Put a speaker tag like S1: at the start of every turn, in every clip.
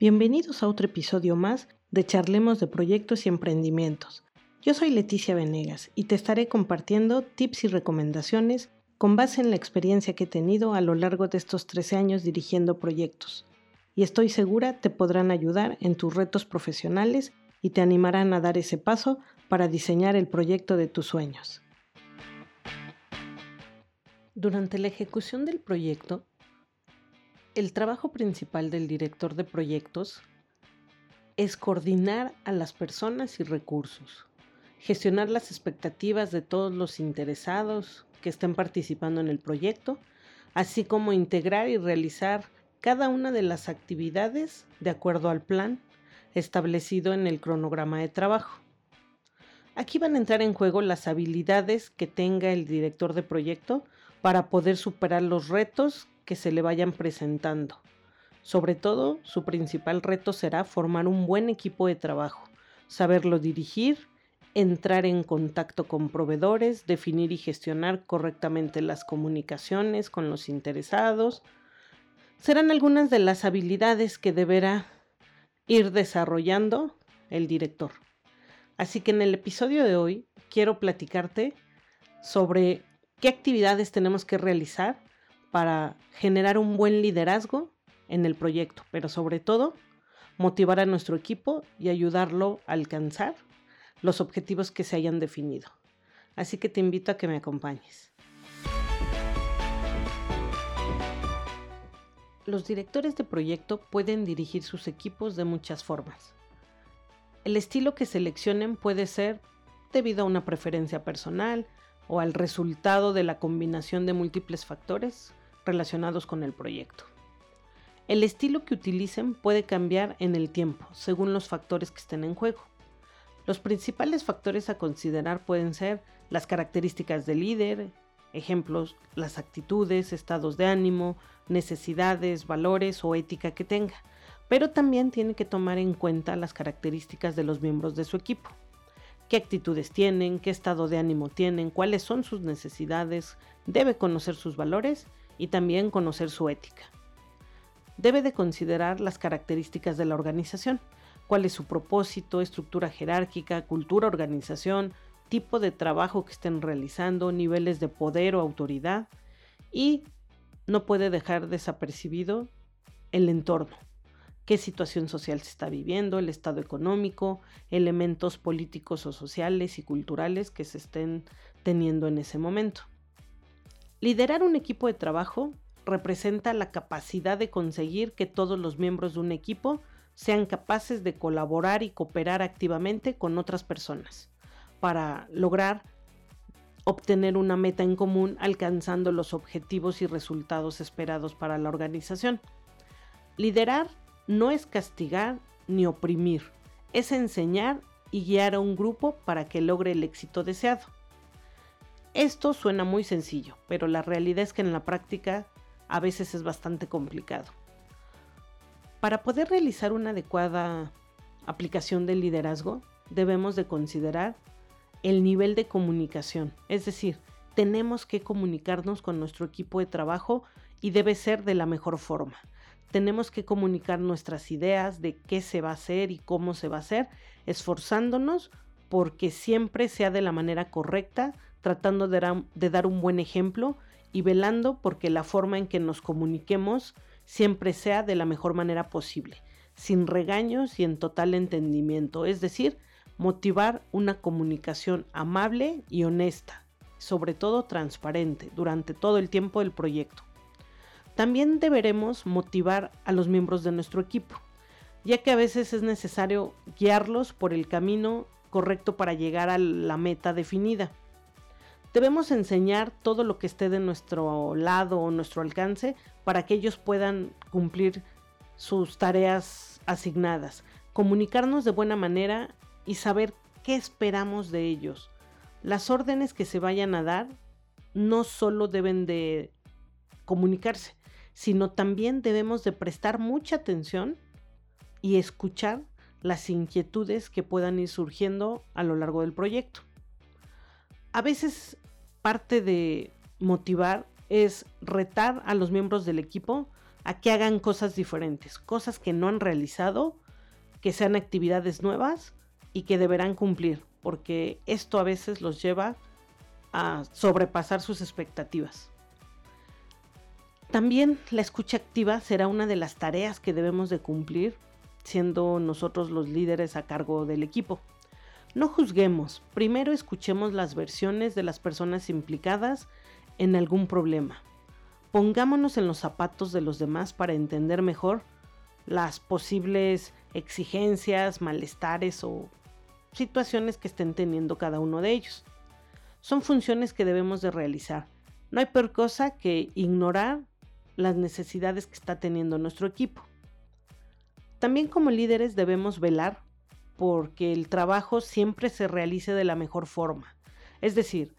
S1: Bienvenidos a otro episodio más de Charlemos de Proyectos y Emprendimientos. Yo soy Leticia Venegas y te estaré compartiendo tips y recomendaciones con base en la experiencia que he tenido a lo largo de estos 13 años dirigiendo proyectos. Y estoy segura te podrán ayudar en tus retos profesionales y te animarán a dar ese paso para diseñar el proyecto de tus sueños. Durante la ejecución del proyecto, el trabajo principal del director de proyectos es coordinar a las personas y recursos, gestionar las expectativas de todos los interesados que estén participando en el proyecto, así como integrar y realizar cada una de las actividades de acuerdo al plan establecido en el cronograma de trabajo. Aquí van a entrar en juego las habilidades que tenga el director de proyecto para poder superar los retos que se le vayan presentando. Sobre todo, su principal reto será formar un buen equipo de trabajo, saberlo dirigir, entrar en contacto con proveedores, definir y gestionar correctamente las comunicaciones con los interesados. Serán algunas de las habilidades que deberá ir desarrollando el director. Así que en el episodio de hoy quiero platicarte sobre qué actividades tenemos que realizar para generar un buen liderazgo en el proyecto, pero sobre todo motivar a nuestro equipo y ayudarlo a alcanzar los objetivos que se hayan definido. Así que te invito a que me acompañes. Los directores de proyecto pueden dirigir sus equipos de muchas formas. El estilo que seleccionen puede ser debido a una preferencia personal o al resultado de la combinación de múltiples factores relacionados con el proyecto. El estilo que utilicen puede cambiar en el tiempo, según los factores que estén en juego. Los principales factores a considerar pueden ser las características del líder, ejemplos, las actitudes, estados de ánimo, necesidades, valores o ética que tenga, pero también tiene que tomar en cuenta las características de los miembros de su equipo. Qué actitudes tienen, qué estado de ánimo tienen, cuáles son sus necesidades, debe conocer sus valores y también conocer su ética. Debe de considerar las características de la organización, cuál es su propósito, estructura jerárquica, cultura, organización, tipo de trabajo que estén realizando, niveles de poder o autoridad y no puede dejar desapercibido el entorno, qué situación social se está viviendo, el estado económico, elementos políticos o sociales y culturales que se estén teniendo en ese momento. Liderar un equipo de trabajo representa la capacidad de conseguir que todos los miembros de un equipo sean capaces de colaborar y cooperar activamente con otras personas para lograr obtener una meta en común alcanzando los objetivos y resultados esperados para la organización. Liderar no es castigar ni oprimir, es enseñar y guiar a un grupo para que logre el éxito deseado. Esto suena muy sencillo, pero la realidad es que en la práctica a veces es bastante complicado. Para poder realizar una adecuada aplicación del liderazgo, debemos de considerar el nivel de comunicación, es decir, tenemos que comunicarnos con nuestro equipo de trabajo y debe ser de la mejor forma. Tenemos que comunicar nuestras ideas de qué se va a hacer y cómo se va a hacer, esforzándonos porque siempre sea de la manera correcta, tratando de, dar un buen ejemplo y velando porque la forma en que nos comuniquemos siempre sea de la mejor manera posible, sin regaños y en total entendimiento, es decir, motivar una comunicación amable y honesta, sobre todo transparente, durante todo el tiempo del proyecto. También deberemos motivar a los miembros de nuestro equipo, ya que a veces es necesario guiarlos por el camino correcto para llegar a la meta definida. Debemos enseñar todo lo que esté de nuestro lado o nuestro alcance para que ellos puedan cumplir sus tareas asignadas, comunicarnos de buena manera y saber qué esperamos de ellos. Las órdenes que se vayan a dar no solo deben de comunicarse, sino también debemos de prestar mucha atención y escuchar las inquietudes que puedan ir surgiendo a lo largo del proyecto. A veces parte de motivar es retar a los miembros del equipo a que hagan cosas diferentes, cosas que no han realizado, que sean actividades nuevas y que deberán cumplir, porque esto a veces los lleva a sobrepasar sus expectativas. También la escucha activa será una de las tareas que debemos de cumplir siendo nosotros los líderes a cargo del equipo. No juzguemos, primero escuchemos las versiones de las personas implicadas en algún problema. Pongámonos en los zapatos de los demás para entender mejor las posibles exigencias, malestares o situaciones que estén teniendo cada uno de ellos. Son funciones que debemos de realizar. No hay peor cosa que ignorar las necesidades que está teniendo nuestro equipo. También como líderes debemos velar porque el trabajo siempre se realice de la mejor forma. Es decir,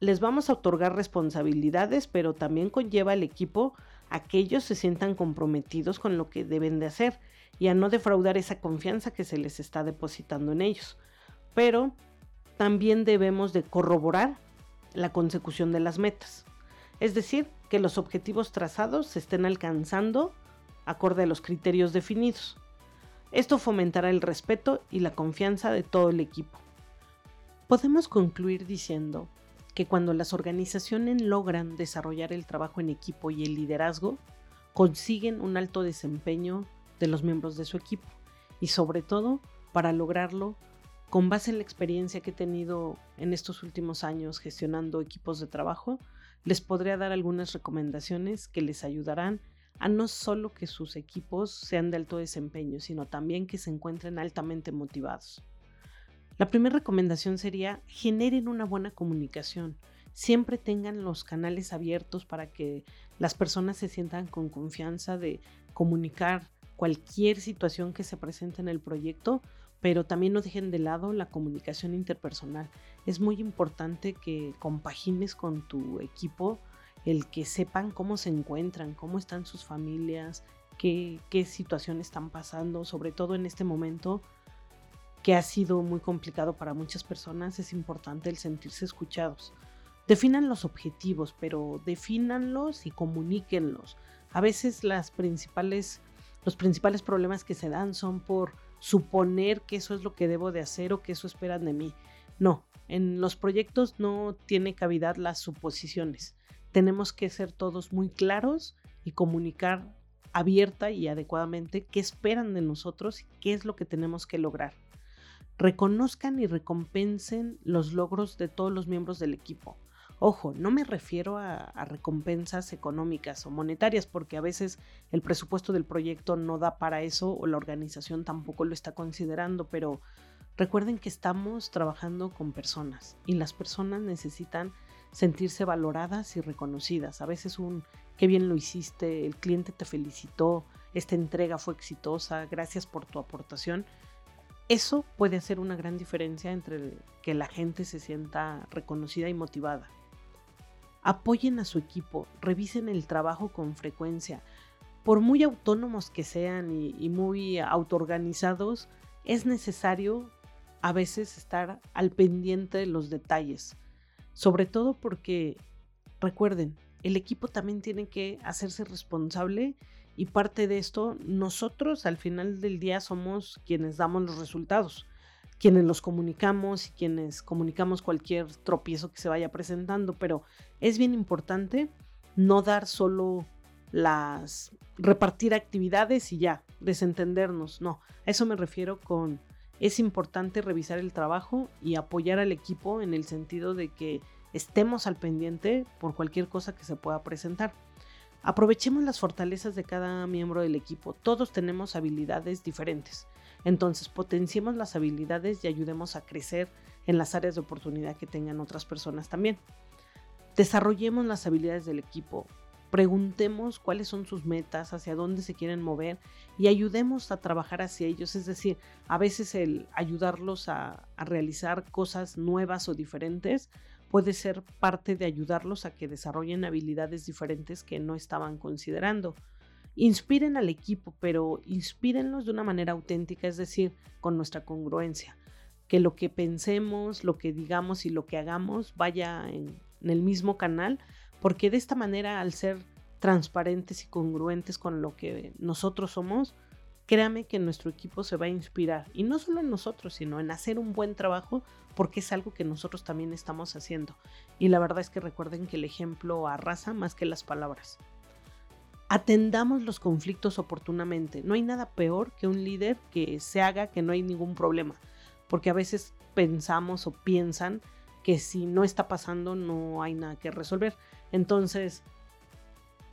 S1: les vamos a otorgar responsabilidades, pero también conlleva al equipo a que ellos se sientan comprometidos con lo que deben de hacer y a no defraudar esa confianza que se les está depositando en ellos. Pero también debemos de corroborar la consecución de las metas. Es decir, que los objetivos trazados se estén alcanzando acorde a los criterios definidos. Esto fomentará el respeto y la confianza de todo el equipo. Podemos concluir diciendo que cuando las organizaciones logran desarrollar el trabajo en equipo y el liderazgo, consiguen un alto desempeño de los miembros de su equipo. Y sobre todo, para lograrlo, con base en la experiencia que he tenido en estos últimos años gestionando equipos de trabajo, les podría dar algunas recomendaciones que les ayudarán a no solo que sus equipos sean de alto desempeño, sino también que se encuentren altamente motivados. La primera recomendación sería generen una buena comunicación. Siempre tengan los canales abiertos para que las personas se sientan con confianza de comunicar cualquier situación que se presente en el proyecto, pero también no dejen de lado la comunicación interpersonal. Es muy importante que compagines con tu equipo el que sepan cómo se encuentran, cómo están sus familias, qué, qué situación están pasando, sobre todo en este momento que ha sido muy complicado para muchas personas, es importante el sentirse escuchados. Definan los objetivos, pero defínanlos y comuníquenlos. A veces los principales problemas que se dan son por suponer que eso es lo que debo de hacer o que eso esperan de mí. No, en los proyectos no tiene cavidad las suposiciones tenemos que ser todos muy claros y comunicar abierta y adecuadamente qué esperan de nosotros y qué es lo que tenemos que lograr. Reconozcan y recompensen los logros de todos los miembros del equipo. Ojo, no me refiero a, recompensas económicas o monetarias porque a veces el presupuesto del proyecto no da para eso o la organización tampoco lo está considerando, pero recuerden que estamos trabajando con personas y las personas necesitan sentirse valoradas y reconocidas. A veces un qué bien lo hiciste, el cliente te felicitó, esta entrega fue exitosa, gracias por tu aportación. Eso puede hacer una gran diferencia entre que la gente se sienta reconocida y motivada. Apoyen a su equipo, revisen el trabajo con frecuencia. Por muy autónomos que sean y, muy autoorganizados, es necesario a veces estar al pendiente de los detalles sobre todo porque, recuerden, el equipo también tiene que hacerse responsable y parte de esto, nosotros al final del día somos quienes damos los resultados, quienes los comunicamos y quienes comunicamos cualquier tropiezo que se vaya presentando, pero es bien importante no dar solo las repartir actividades y ya, desentendernos, no, a eso me refiero con es importante revisar el trabajo y apoyar al equipo en el sentido de que estemos al pendiente por cualquier cosa que se pueda presentar. Aprovechemos las fortalezas de cada miembro del equipo. Todos tenemos habilidades diferentes. Entonces potenciemos las habilidades y ayudemos a crecer en las áreas de oportunidad que tengan otras personas también. Desarrollemos las habilidades del equipo preguntemos cuáles son sus metas, hacia dónde se quieren mover y ayudemos a trabajar hacia ellos. Es decir, a veces el ayudarlos a, realizar cosas nuevas o diferentes puede ser parte de ayudarlos a que desarrollen habilidades diferentes que no estaban considerando. Inspiren al equipo, pero inspírenlos de una manera auténtica, es decir, con nuestra congruencia. Que lo que pensemos, lo que digamos y lo que hagamos vaya en el mismo canal porque de esta manera, al ser transparentes y congruentes con lo que nosotros somos, créame que nuestro equipo se va a inspirar. Y no solo en nosotros, sino en hacer un buen trabajo, porque es algo que nosotros también estamos haciendo. Y la verdad es que recuerden que el ejemplo arrasa más que las palabras. Atendamos los conflictos oportunamente. No hay nada peor que un líder que se haga que no hay ningún problema, porque a veces pensamos o piensan que si no está pasando no hay nada que resolver. Entonces,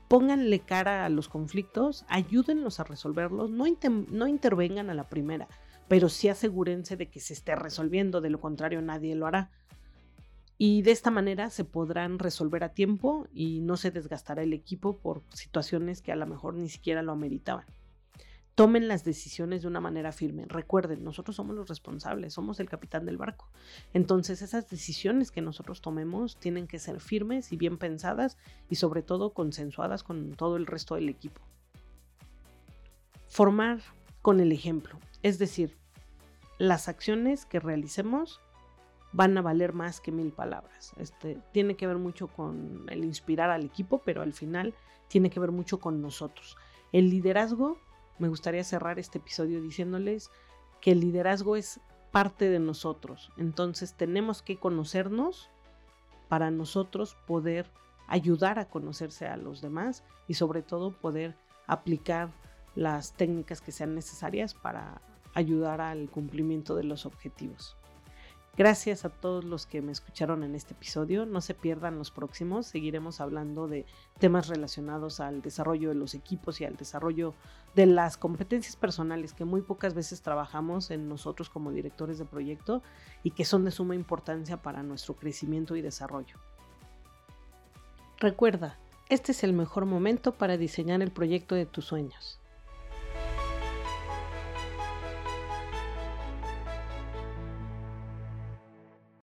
S1: pónganle cara a los conflictos, ayúdenlos a resolverlos, no, intervengan a la primera, pero sí asegúrense de que se esté resolviendo, de lo contrario nadie lo hará. Y de esta manera se podrán resolver a tiempo y no se desgastará el equipo por situaciones que a lo mejor ni siquiera lo ameritaban tomen las decisiones de una manera firme. Recuerden, nosotros somos los responsables, somos el capitán del barco. Entonces esas decisiones que nosotros tomemos tienen que ser firmes y bien pensadas y sobre todo consensuadas con todo el resto del equipo. Formar con el ejemplo, es decir, las acciones que realicemos van a valer más que mil palabras. Este, tiene que ver mucho con el inspirar al equipo, pero al final tiene que ver mucho con nosotros. El liderazgo me gustaría cerrar este episodio diciéndoles que el liderazgo es parte de nosotros. Entonces tenemos que conocernos para nosotros poder ayudar a conocerse a los demás y sobre todo poder aplicar las técnicas que sean necesarias para ayudar al cumplimiento de los objetivos. Gracias a todos los que me escucharon en este episodio. No se pierdan los próximos. Seguiremos hablando de temas relacionados al desarrollo de los equipos y al desarrollo de las competencias personales que muy pocas veces trabajamos en nosotros como directores de proyecto y que son de suma importancia para nuestro crecimiento y desarrollo. Recuerda, este es el mejor momento para diseñar el proyecto de tus sueños.